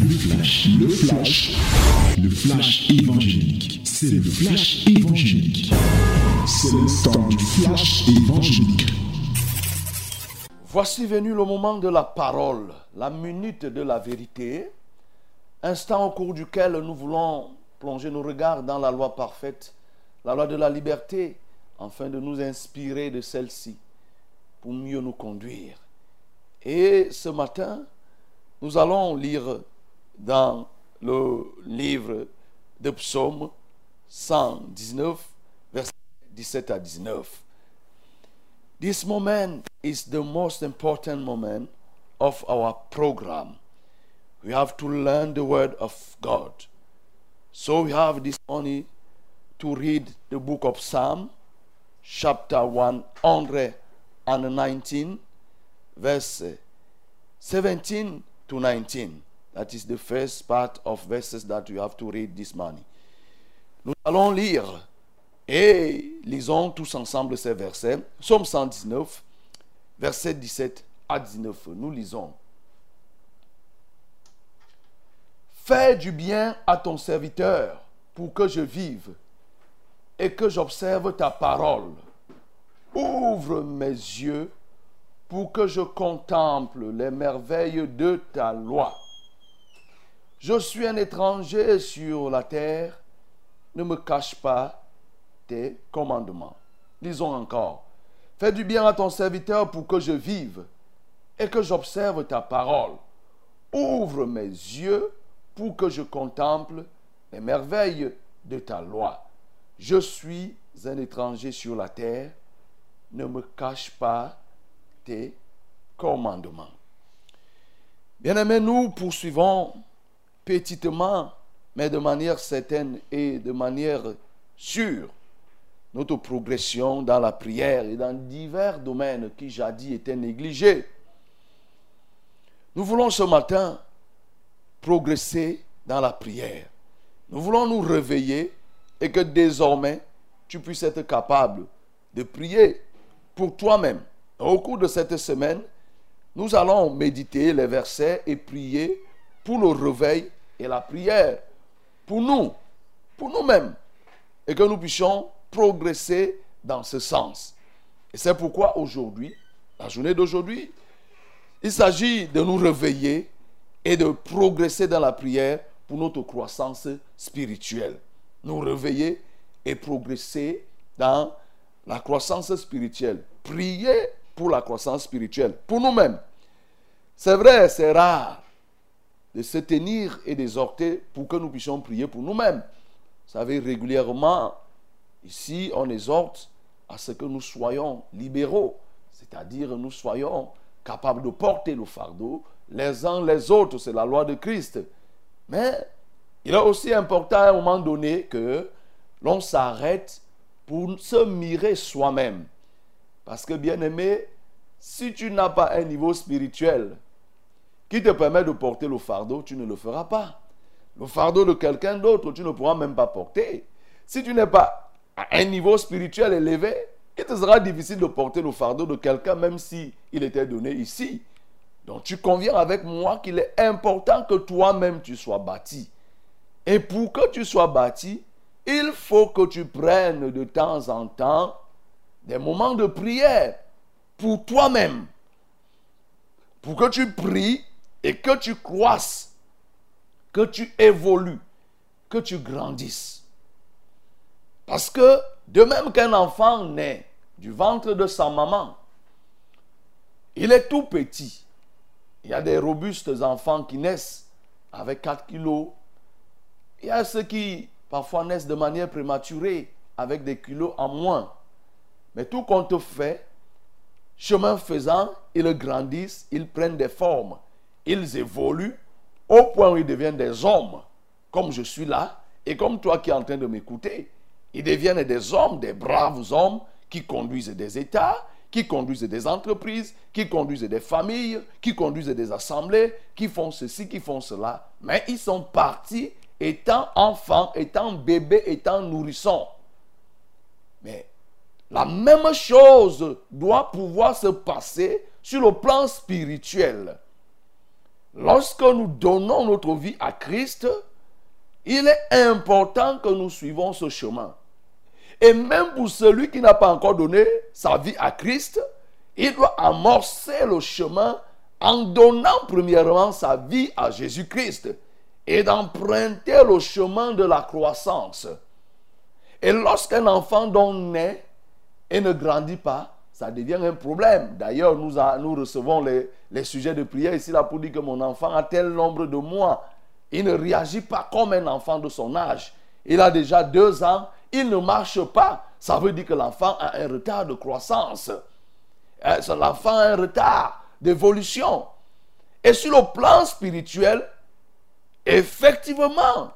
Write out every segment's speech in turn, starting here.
Le flash, le flash, le flash évangélique. C'est le flash évangélique. C'est le temps du flash évangélique. Voici venu le moment de la parole, la minute de la vérité, instant au cours duquel nous voulons plonger nos regards dans la loi parfaite, la loi de la liberté, afin de nous inspirer de celle-ci pour mieux nous conduire. Et ce matin, nous allons lire dans le livre de Psaume 119, versets 17 à 19. This moment is the most important moment of our program. We have to learn the Word of God. So we have this morning to read the book of Psalm, chapter 119, verse 17 to 19. That is the first part of verses that you have to read this morning. Nous allons lire et lisons tous ensemble ces versets. Psaume 119, versets 17 à 19. Nous lisons. Fais du bien à ton serviteur pour que je vive et que j'observe ta parole. Ouvre mes yeux pour que je contemple les merveilles de ta loi. Je suis un étranger sur la terre, ne me cache pas tes commandements. Lisons encore. Fais du bien à ton serviteur pour que je vive et que j'observe ta parole. Ouvre mes yeux pour que je contemple les merveilles de ta loi. Je suis un étranger sur la terre, ne me cache pas tes commandements. Bien-aimés, nous poursuivons petitement, mais de manière certaine et de manière sûre, notre progression dans la prière et dans divers domaines qui jadis étaient négligés. Nous voulons ce matin progresser dans la prière. Nous voulons nous réveiller et que désormais tu puisses être capable de prier pour toi-même. Au cours de cette semaine, nous allons méditer les versets et prier pour le réveil et la prière, pour nous, pour nous-mêmes, et que nous puissions progresser dans ce sens. Et c'est pourquoi aujourd'hui, la journée d'aujourd'hui, il s'agit de nous réveiller et de progresser dans la prière pour notre croissance spirituelle. Nous réveiller et progresser dans la croissance spirituelle. Prier pour la croissance spirituelle, pour nous-mêmes. C'est vrai, c'est rare de se tenir et d'exhorter pour que nous puissions prier pour nous-mêmes. Vous savez, régulièrement, ici, on exhorte à ce que nous soyons libéraux, c'est-à-dire nous soyons capables de porter le fardeau les uns les autres, c'est la loi de Christ. Mais il est aussi important à un moment donné que l'on s'arrête pour se mirer soi-même. Parce que bien aimé, si tu n'as pas un niveau spirituel qui te permet de porter le fardeau, tu ne le feras pas. Le fardeau de quelqu'un d'autre, tu ne pourras même pas porter. Si tu n'es pas à un niveau spirituel élevé, il te sera difficile de porter le fardeau de quelqu'un, même si il était donné ici. Donc tu conviens avec moi qu'il est important que toi-même tu sois bâti. Et pour que tu sois bâti, il faut que tu prennes de temps en temps des moments de prière pour toi-même. Pour que tu pries et que tu croisses, que tu évolues, que tu grandisses. Parce que de même qu'un enfant naît du ventre de sa maman, il est tout petit. Il y a des robustes enfants qui naissent avec 4 kilos. Il y a ceux qui parfois naissent de manière prématurée avec des kilos en moins. Mais tout compte fait, chemin faisant, ils grandissent, ils prennent des formes, ils évoluent au point où ils deviennent des hommes, comme je suis là, et comme toi qui es en train de m'écouter. Ils deviennent des hommes, des braves hommes qui conduisent des États, qui conduisent des entreprises, qui conduisent des familles, qui conduisent des assemblées, qui font ceci, qui font cela. Mais ils sont partis étant enfants, étant bébés, étant nourrissons. Mais la même chose doit pouvoir se passer sur le plan spirituel. Lorsque nous donnons notre vie à Christ, il est important que nous suivons ce chemin. Et même pour celui qui n'a pas encore donné sa vie à Christ, il doit amorcer le chemin en donnant premièrement sa vie à Jésus-Christ et d'emprunter le chemin de la croissance. Et lorsqu'un enfant donc naît et ne grandit pas, ça devient un problème. D'ailleurs, nous, recevons les, les, sujets de prière ici là pour dire que mon enfant a tel nombre de mois. Il ne réagit pas comme un enfant de son âge. Il a déjà deux ans, il ne marche pas. Ça veut dire que l'enfant a un retard de croissance. Euh, l'enfant a un retard d'évolution. Et sur le plan spirituel, effectivement,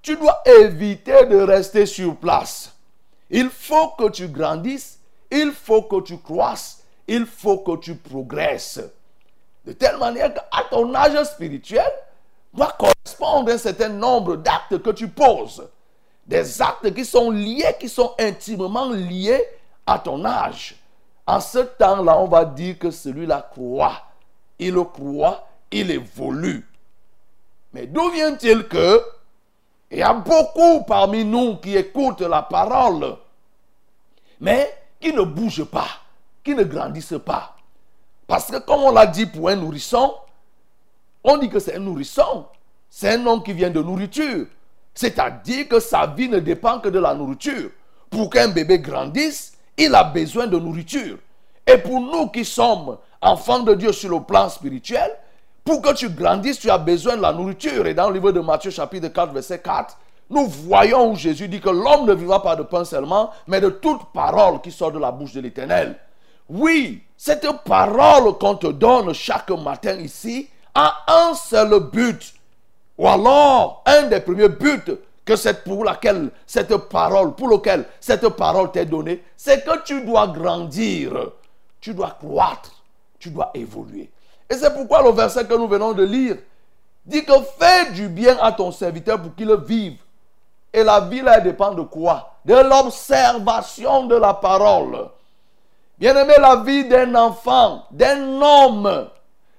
tu dois éviter de rester sur place. Il faut que tu grandisses, il faut que tu croisses, il faut que tu progresses. De telle manière qu'à ton âge spirituel doit correspondre un certain nombre d'actes que tu poses. Des actes qui sont liés, qui sont intimement liés à ton âge. En ce temps-là, on va dire que celui-là croit. Il croit, il évolue. Mais d'où vient-il que il y a beaucoup parmi nous qui écoutent la parole, mais qui ne bougent pas, qui ne grandissent pas. Parce que comme on l'a dit pour un nourrisson, on dit que c'est un nourrisson. C'est un homme qui vient de nourriture. C'est-à-dire que sa vie ne dépend que de la nourriture. Pour qu'un bébé grandisse, il a besoin de nourriture. Et pour nous qui sommes enfants de Dieu sur le plan spirituel, pour que tu grandisses, tu as besoin de la nourriture. Et dans le livre de Matthieu chapitre 4, verset 4, nous voyons où Jésus dit que l'homme ne vivra pas de pain seulement, mais de toute parole qui sort de la bouche de l'Éternel. Oui, cette parole qu'on te donne chaque matin ici a un seul but. Ou alors, un des premiers buts que c'est pour laquelle cette parole, pour lequel cette parole t'est donnée, c'est que tu dois grandir, tu dois croître, tu dois évoluer. Et c'est pourquoi le verset que nous venons de lire dit que fais du bien à ton serviteur pour qu'il vive. Et la vie, là, dépend de quoi? De l'observation de la parole. Bien aimé, la vie d'un enfant, d'un homme,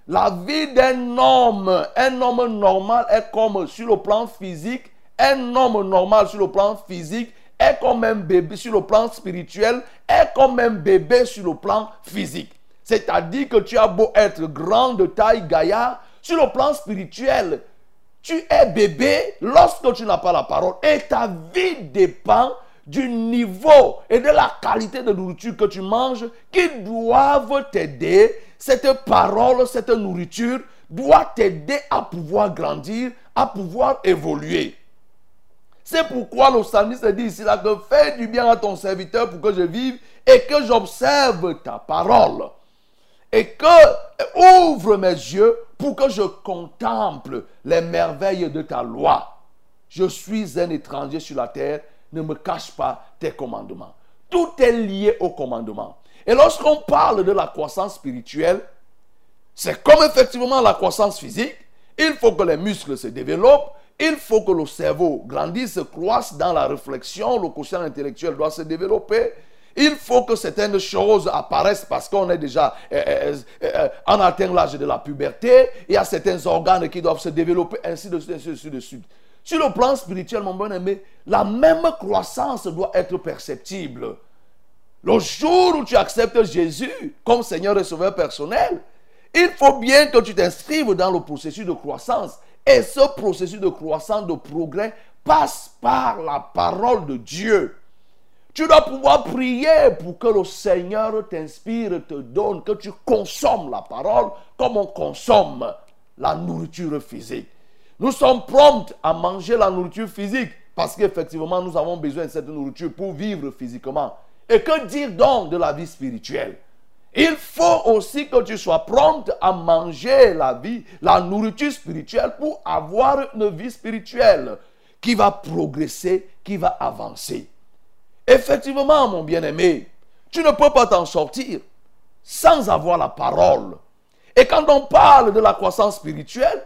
la vie d'un homme, un homme normal est comme sur le plan physique, un homme normal sur le plan physique est comme un bébé sur le plan spirituel, est comme un bébé sur le plan physique. C'est-à-dire que tu as beau être grand de taille, gaillard, sur le plan spirituel, tu es bébé lorsque tu n'as pas la parole. Et ta vie dépend du niveau et de la qualité de nourriture que tu manges qui doivent t'aider. Cette parole, cette nourriture doit t'aider à pouvoir grandir, à pouvoir évoluer. C'est pourquoi le psalmiste dit ici là que fais du bien à ton serviteur pour que je vive et que j'observe ta parole et que ouvre mes yeux pour que je contemple les merveilles de ta loi. Je suis un étranger sur la terre, ne me cache pas tes commandements. Tout est lié au commandement. Et lorsqu'on parle de la croissance spirituelle, c'est comme effectivement la croissance physique. Il faut que les muscles se développent, il faut que le cerveau grandisse, croisse dans la réflexion, le quotient intellectuel doit se développer, il faut que certaines choses apparaissent parce qu'on est déjà, euh, euh, euh, en atteint l'âge de la puberté. Il y a certains organes qui doivent se développer, ainsi de suite, ainsi de suite. Sur le plan spirituel, mon bon aimé, la même croissance doit être perceptible. Le jour où tu acceptes Jésus comme Seigneur et Sauveur personnel, il faut bien que tu t'inscrives dans le processus de croissance. Et ce processus de croissance, de progrès, passe par la parole de Dieu. Tu dois pouvoir prier pour que le Seigneur t'inspire, te donne, que tu consommes la parole comme on consomme la nourriture physique. Nous sommes prompts à manger la nourriture physique parce qu'effectivement nous avons besoin de cette nourriture pour vivre physiquement. Et que dire donc de la vie spirituelle? Il faut aussi que tu sois prompte à manger la vie, la nourriture spirituelle pour avoir une vie spirituelle qui va progresser, qui va avancer. Effectivement, mon bien-aimé, tu ne peux pas t'en sortir sans avoir la parole. Et quand on parle de la croissance spirituelle,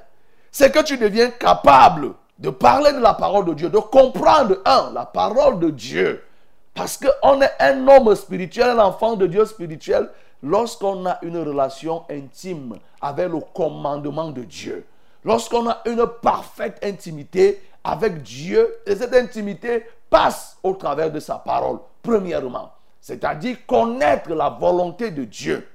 c'est que tu deviens capable de parler de la parole de Dieu, de comprendre, la parole de Dieu. Parce qu'on est un homme spirituel, un enfant de Dieu spirituel, lorsqu'on a une relation intime avec le commandement de Dieu, lorsqu'on a une parfaite intimité avec Dieu, et cette intimité passe au travers de sa parole, premièrement, c'est-à-dire connaître la volonté de Dieu.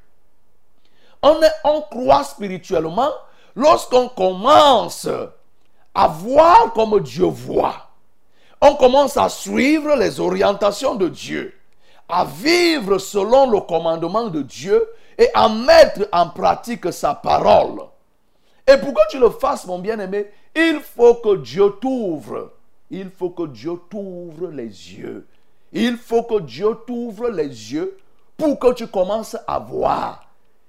On, croit spirituellement lorsqu'on commence à voir comme Dieu voit. On commence à suivre les orientations de Dieu, à vivre selon le commandement de Dieu et à mettre en pratique sa parole. Et pour que tu le fasses, mon bien-aimé, il faut que Dieu t'ouvre. Il faut que Dieu t'ouvre les yeux. Il faut que Dieu t'ouvre les yeux pour que tu commences à voir.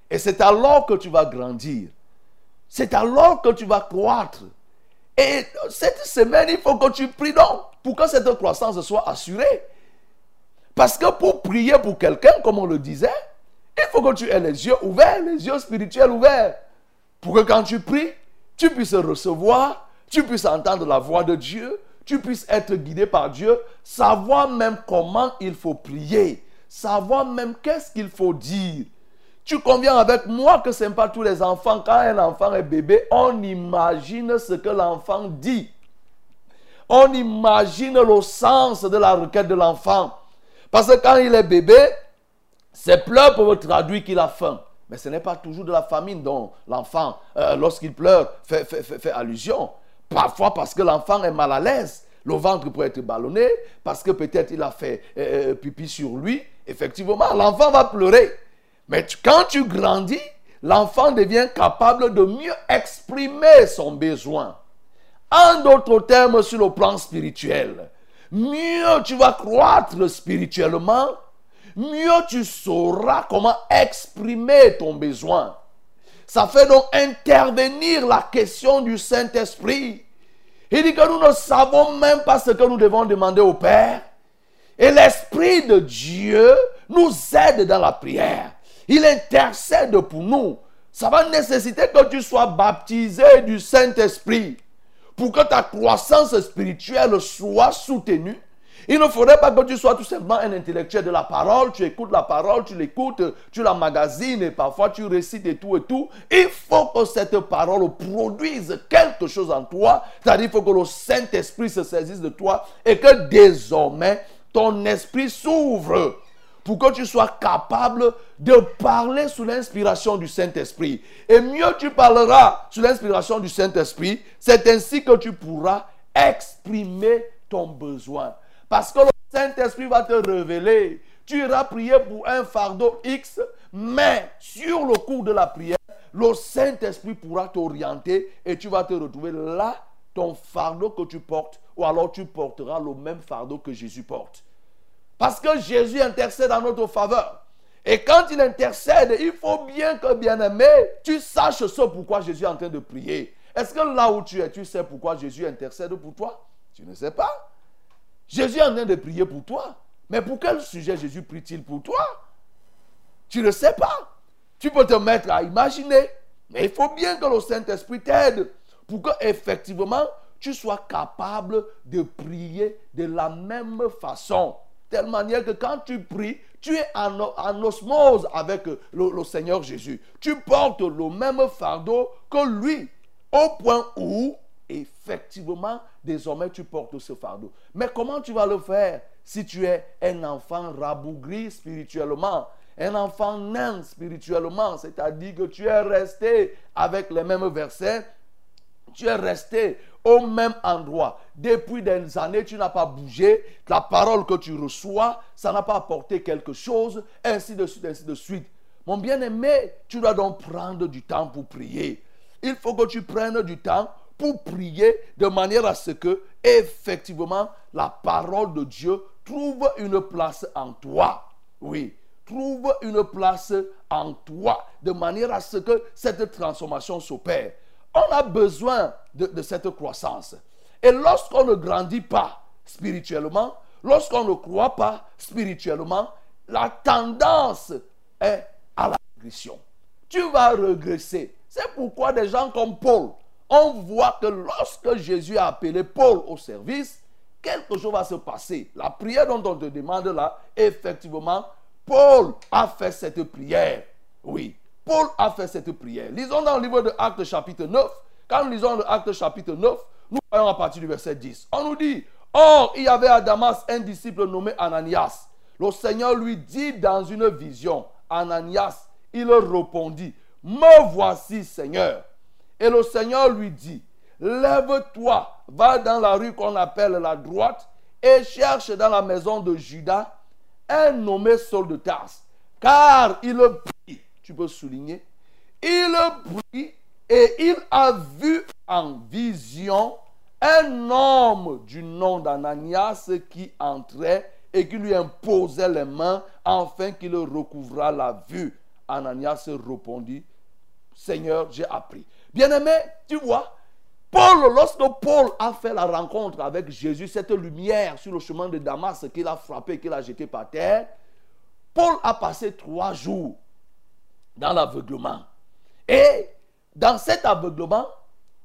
Et c'est alors que tu vas grandir. C'est alors que tu vas croître. Et cette semaine, il faut que tu pries donc pour que cette croissance soit assurée. Parce que pour prier pour quelqu'un, comme on le disait, il faut que tu aies les yeux ouverts, les yeux spirituels ouverts. Pour que quand tu pries, tu puisses recevoir, tu puisses entendre la voix de Dieu, tu puisses être guidé par Dieu, savoir même comment il faut prier, savoir même qu'est-ce qu'il faut dire. Tu conviens avec moi que ce n'est pas tous les enfants. Quand un enfant est bébé, on imagine ce que l'enfant dit. On imagine le sens de la requête de l'enfant. Parce que quand il est bébé, ses pleurs peuvent traduire qu'il a faim. Mais ce n'est pas toujours de la famine dont l'enfant, euh, lorsqu'il pleure, fait, fait, allusion. Parfois parce que l'enfant est mal à l'aise. Le ventre peut être ballonné, parce que peut-être il a fait euh, euh, pipi sur lui. Effectivement, l'enfant va pleurer. Mais quand tu grandis, l'enfant devient capable de mieux exprimer son besoin. En d'autres termes, sur le plan spirituel, mieux tu vas croître spirituellement, mieux tu sauras comment exprimer ton besoin. Ça fait donc intervenir la question du Saint-Esprit. Il dit que nous ne savons même pas ce que nous devons demander au Père. Et l'Esprit de Dieu nous aide dans la prière. Il intercède pour nous. Ça va nécessiter que tu sois baptisé du Saint-Esprit pour que ta croissance spirituelle soit soutenue. Il ne faudrait pas que tu sois tout simplement un intellectuel de la parole. Tu écoutes la parole, tu l'écoutes, tu la magasines et parfois tu récites et tout et tout. Il faut que cette parole produise quelque chose en toi. C'est-à-dire qu'il faut que le Saint-Esprit se saisisse de toi et que désormais ton esprit s'ouvre pour que tu sois capable de parler sous l'inspiration du Saint-Esprit. Et mieux tu parleras sous l'inspiration du Saint-Esprit, c'est ainsi que tu pourras exprimer ton besoin. Parce que le Saint-Esprit va te révéler. Tu iras prier pour un fardeau X, mais sur le cours de la prière, le Saint-Esprit pourra t'orienter et tu vas te retrouver là, ton fardeau que tu portes, ou alors tu porteras le même fardeau que Jésus porte. Parce que Jésus intercède en notre faveur. Et quand il intercède, il faut bien que, bien-aimé, tu saches ce pourquoi Jésus est en train de prier. Est-ce que là où tu es, tu sais pourquoi Jésus intercède pour toi? Tu ne sais pas. Jésus est en train de prier pour toi. Mais pour quel sujet Jésus prie-t-il pour toi? Tu ne sais pas. Tu peux te mettre à imaginer. Mais il faut bien que le Saint-Esprit t'aide pour que effectivement tu sois capable de prier de la même façon telle manière que quand tu pries, tu es en, osmose avec le, Seigneur Jésus. Tu portes le même fardeau que lui, au point où, effectivement, désormais, tu portes ce fardeau. Mais comment tu vas le faire si tu es un enfant rabougri spirituellement un enfant nain spirituellement, c'est-à-dire que tu es resté avec les mêmes versets, tu es resté au même endroit. Depuis des années, tu n'as pas bougé. La parole que tu reçois, ça n'a pas apporté quelque chose, ainsi de suite, ainsi de suite. Mon bien-aimé, tu dois donc prendre du temps pour prier. Il faut que tu prennes du temps pour prier de manière à ce que, effectivement, la parole de Dieu trouve une place en toi. Oui, trouve une place en toi, de manière à ce que cette transformation s'opère. On a besoin de, cette croissance. Et lorsqu'on ne grandit pas spirituellement, lorsqu'on ne croit pas spirituellement, la tendance est à la régression. Tu vas regresser. C'est pourquoi des gens comme Paul, on voit que lorsque Jésus a appelé Paul au service, quelque chose va se passer. La prière dont on te demande là, effectivement, Paul a fait cette prière. Oui, Paul a fait cette prière. Lisons dans le livre de Actes chapitre 9. Quand nous lisons le chapitre 9, nous voyons à partir du verset 10. On nous dit, Or, il y avait à Damas un disciple nommé Ananias. Le Seigneur lui dit dans une vision, Ananias, il répondit, Me voici, Seigneur. Et le Seigneur lui dit, Lève-toi, va dans la rue qu'on appelle la droite et cherche dans la maison de Judas un nommé Saul de Tarse. Car il prie, tu peux souligner, il prie et il a vu en vision un homme du nom d'Ananias qui entrait et qui lui imposait les mains afin qu'il recouvra la vue. Ananias répondit, Seigneur, j'ai appris. Bien-aimé, tu vois, Paul, lorsque Paul a fait la rencontre avec Jésus, cette lumière sur le chemin de Damas qu'il a frappé, qu'il a jeté par terre, Paul a passé trois jours dans l'aveuglement. Et dans cet aveuglement,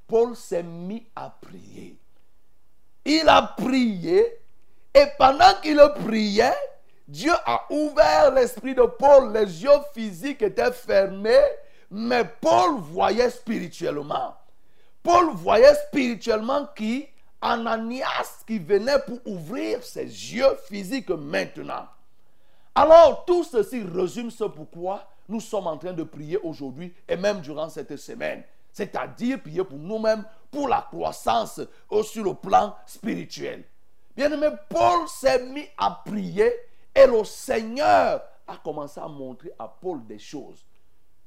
Paul s'est mis à prier. Il a prié et pendant qu'il priait, Dieu a ouvert l'esprit de Paul. Les yeux physiques étaient fermés, mais Paul voyait spirituellement. Paul voyait spirituellement qui? Ananias qui venait pour ouvrir ses yeux physiques maintenant. Alors tout ceci résume ce pourquoi nous sommes en train de prier aujourd'hui et même durant cette semaine. C'est-à-dire prier pour nous-mêmes, pour la croissance sur le plan spirituel. Bien-aimé, Paul s'est mis à prier et le Seigneur a commencé à montrer à Paul des choses.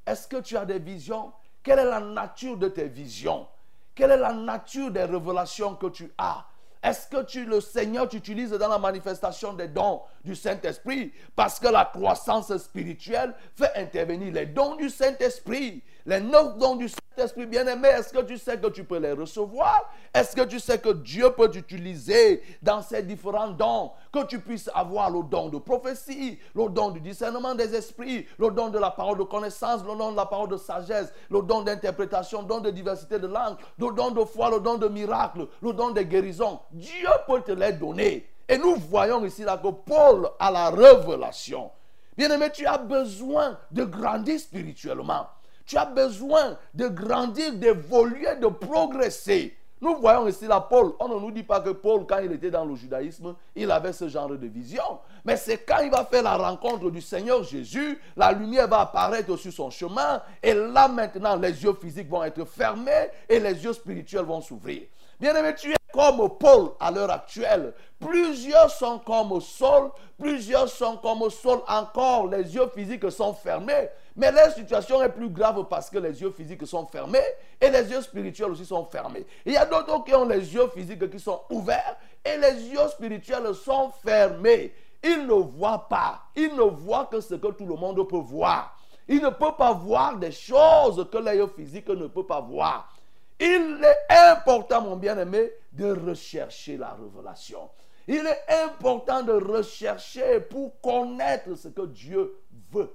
Est-ce que tu as des visions? Quelle est la nature de tes visions? Quelle est la nature des révélations que tu as? Est-ce que tu, le Seigneur t'utilise dans la manifestation des dons du Saint-Esprit Parce que la croissance spirituelle fait intervenir les dons du Saint-Esprit. Les neuf dons du Saint-Esprit bien-aimé, est-ce que tu sais que tu peux les recevoir? Est-ce que tu sais que Dieu peut t'utiliser dans ces différents dons? Que tu puisses avoir le don de prophétie, le don du discernement des esprits, le don de la parole de connaissance, le don de la parole de sagesse, le don d'interprétation, le don de diversité de langue, le don de foi, le don de miracle, le don de guérison. Dieu peut te les donner. Et nous voyons ici là que Paul a la révélation. Bien-aimé, tu as besoin de grandir spirituellement. Tu as besoin de grandir, d'évoluer, de progresser. Nous voyons ici là Paul. On ne nous dit pas que Paul, quand il était dans le judaïsme, il avait ce genre de vision. Mais c'est quand il va faire la rencontre du Seigneur Jésus, la lumière va apparaître sur son chemin. Et là maintenant, les yeux physiques vont être fermés et les yeux spirituels vont s'ouvrir. Bien-aimé, tu es comme Paul à l'heure actuelle. Plusieurs sont comme Saul, plusieurs sont comme Saul encore. Les yeux physiques sont fermés. Mais la situation est plus grave parce que les yeux physiques sont fermés et les yeux spirituels aussi sont fermés. Il y a d'autres qui ont les yeux physiques qui sont ouverts et les yeux spirituels sont fermés. Ils ne voient pas. Ils ne voient que ce que tout le monde peut voir. Ils ne peuvent pas voir des choses que l'œil physique ne peut pas voir. Il est important, mon bien-aimé, de rechercher la révélation. Il est important de rechercher pour connaître ce que Dieu veut.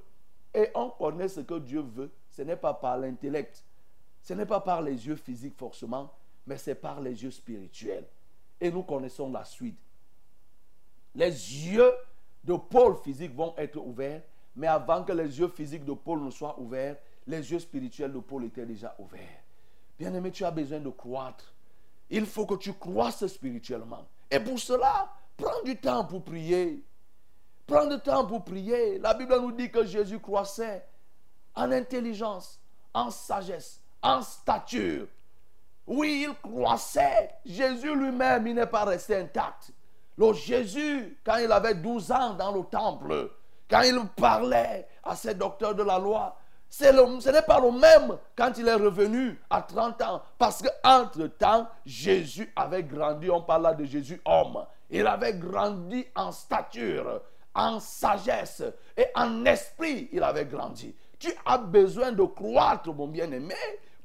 Et on connaît ce que Dieu veut. Ce n'est pas par l'intellect. Ce n'est pas par les yeux physiques forcément, mais c'est par les yeux spirituels. Et nous connaissons la suite. Les yeux de Paul physique vont être ouverts, mais avant que les yeux physiques de Paul ne soient ouverts, les yeux spirituels de Paul étaient déjà ouverts. Bien-aimé, tu as besoin de croître. Il faut que tu croisses spirituellement. Et pour cela, prends du temps pour prier. Prends du temps pour prier. La Bible nous dit que Jésus croissait en intelligence, en sagesse, en stature. Oui, il croissait. Jésus lui-même, il n'est pas resté intact. Le Jésus, quand il avait 12 ans dans le temple, quand il parlait à ses docteurs de la loi, ce n'est pas le même quand il est revenu à 30 ans. Parce qu'entre-temps, Jésus avait grandi. On parle là de Jésus homme. Il avait grandi en stature, en sagesse et en esprit. Il avait grandi. Tu as besoin de croître, mon bien-aimé,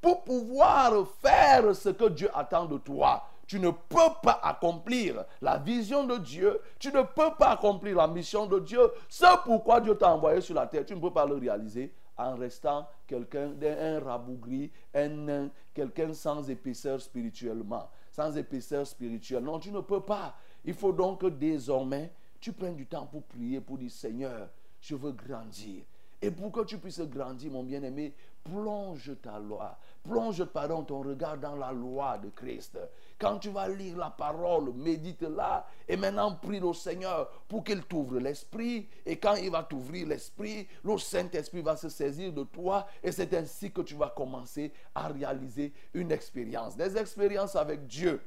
pour pouvoir faire ce que Dieu attend de toi. Tu ne peux pas accomplir la vision de Dieu. Tu ne peux pas accomplir la mission de Dieu. C'est pourquoi Dieu t'a envoyé sur la terre. Tu ne peux pas le réaliser en restant quelqu'un d'un rabougri, un quelqu'un sans épaisseur spirituellement, sans épaisseur spirituelle. Non, tu ne peux pas. Il faut donc désormais, tu prennes du temps pour prier, pour dire Seigneur, je veux grandir. Et pour que tu puisses grandir, mon bien-aimé, plonge ta loi. Plonge, pardon, ton regard dans la loi de Christ. Quand tu vas lire la parole, médite-la. Et maintenant, prie le Seigneur pour qu'il t'ouvre l'esprit. Et quand il va t'ouvrir l'esprit, le Saint-Esprit va se saisir de toi. Et c'est ainsi que tu vas commencer à réaliser une expérience. Des expériences avec Dieu.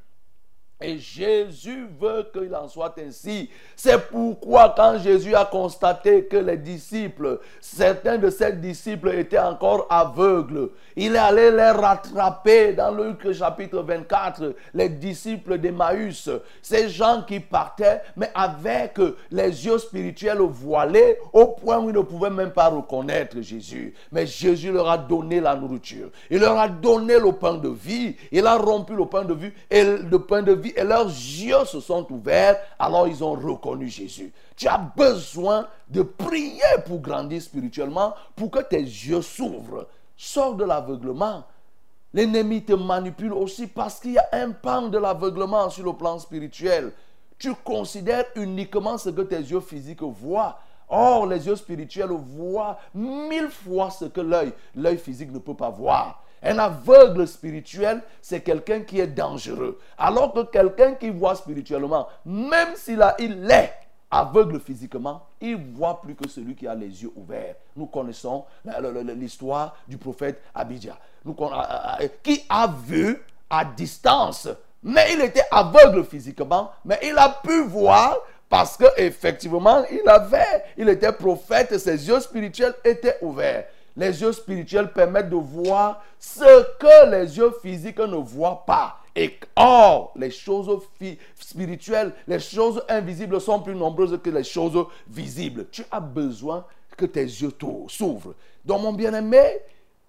Et Jésus veut qu'il en soit ainsi. C'est pourquoi quand Jésus a constaté que les disciples, certains de ses disciples étaient encore aveugles, il est allé les rattraper dans Luc chapitre 24, les disciples d'Emmaüs, ces gens qui partaient, mais avec les yeux spirituels voilés, au point où ils ne pouvaient même pas reconnaître Jésus. Mais Jésus leur a donné la nourriture. Il leur a donné le pain de vie. Il a rompu le pain de vie et le pain de vie et leurs yeux se sont ouverts. Alors ils ont reconnu Jésus. Tu as besoin de prier pour grandir spirituellement, pour que tes yeux s'ouvrent. Sors de l'aveuglement. L'ennemi te manipule aussi parce qu'il y a un pan de l'aveuglement sur le plan spirituel. Tu considères uniquement ce que tes yeux physiques voient. Or, les yeux spirituels voient mille fois ce que l'œil, l'œil physique ne peut pas voir. Un aveugle spirituel, c'est quelqu'un qui est dangereux. Alors que quelqu'un qui voit spirituellement, même s'il est aveugle physiquement, il voit plus que celui qui a les yeux ouverts. Nous connaissons l'histoire du prophète Abidja, qui a vu à distance, mais il était aveugle physiquement, mais il a pu voir parce que effectivement, il avait, il était prophète, ses yeux spirituels étaient ouverts. Les yeux spirituels permettent de voir ce que les yeux physiques ne voient pas. Et or, les choses spirituelles, les choses invisibles sont plus nombreuses que les choses visibles. Tu as besoin que tes yeux s'ouvrent. Donc, mon bien-aimé,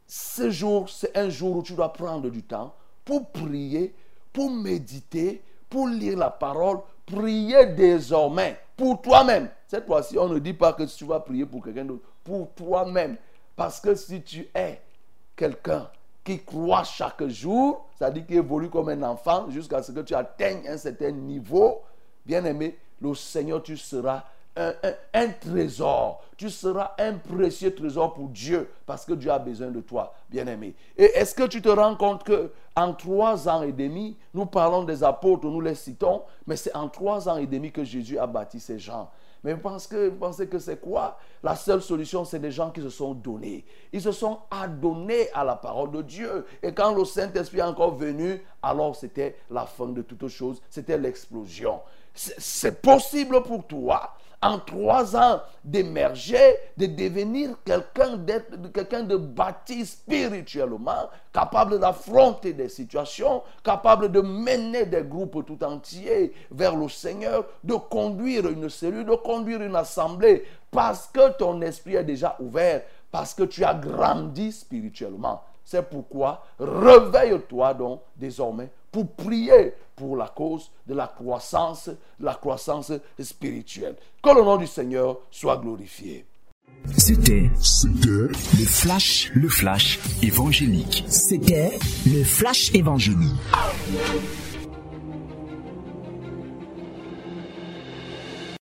ce jour, c'est un jour où tu dois prendre du temps pour prier, pour méditer, pour lire la parole, prier désormais pour toi-même. Cette fois-ci, on ne dit pas que tu vas prier pour quelqu'un d'autre, pour toi-même. Parce que si tu es quelqu'un qui croit chaque jour, c'est-à-dire qui évolue comme un enfant jusqu'à ce que tu atteignes un certain niveau, bien aimé, le Seigneur, tu seras un, trésor. Tu seras un précieux trésor pour Dieu parce que Dieu a besoin de toi, bien-aimé. Et est-ce que tu te rends compte que en trois ans et demi, nous parlons des apôtres, nous les citons, mais c'est en trois ans et demi que Jésus a bâti ces gens. Mais parce que, pensez que c'est quoi? La seule solution, c'est des gens qui se sont donnés. Ils se sont adonnés à la parole de Dieu. Et quand le Saint-Esprit est encore venu, alors c'était la fin de toutes choses. C'était l'explosion. C'est possible pour toi en trois ans d'émerger, de devenir quelqu'un quelqu'un de bâti spirituellement, capable d'affronter des situations, capable de mener des groupes tout entiers vers le Seigneur, de conduire une cellule, de conduire une assemblée, parce que ton esprit est déjà ouvert, parce que tu as grandi spirituellement. C'est pourquoi réveille-toi donc désormais pour prier pour la cause de la croissance, de la croissance spirituelle. Que le nom du Seigneur soit glorifié. C'était le flash, le flash évangélique. C'était le flash évangélique.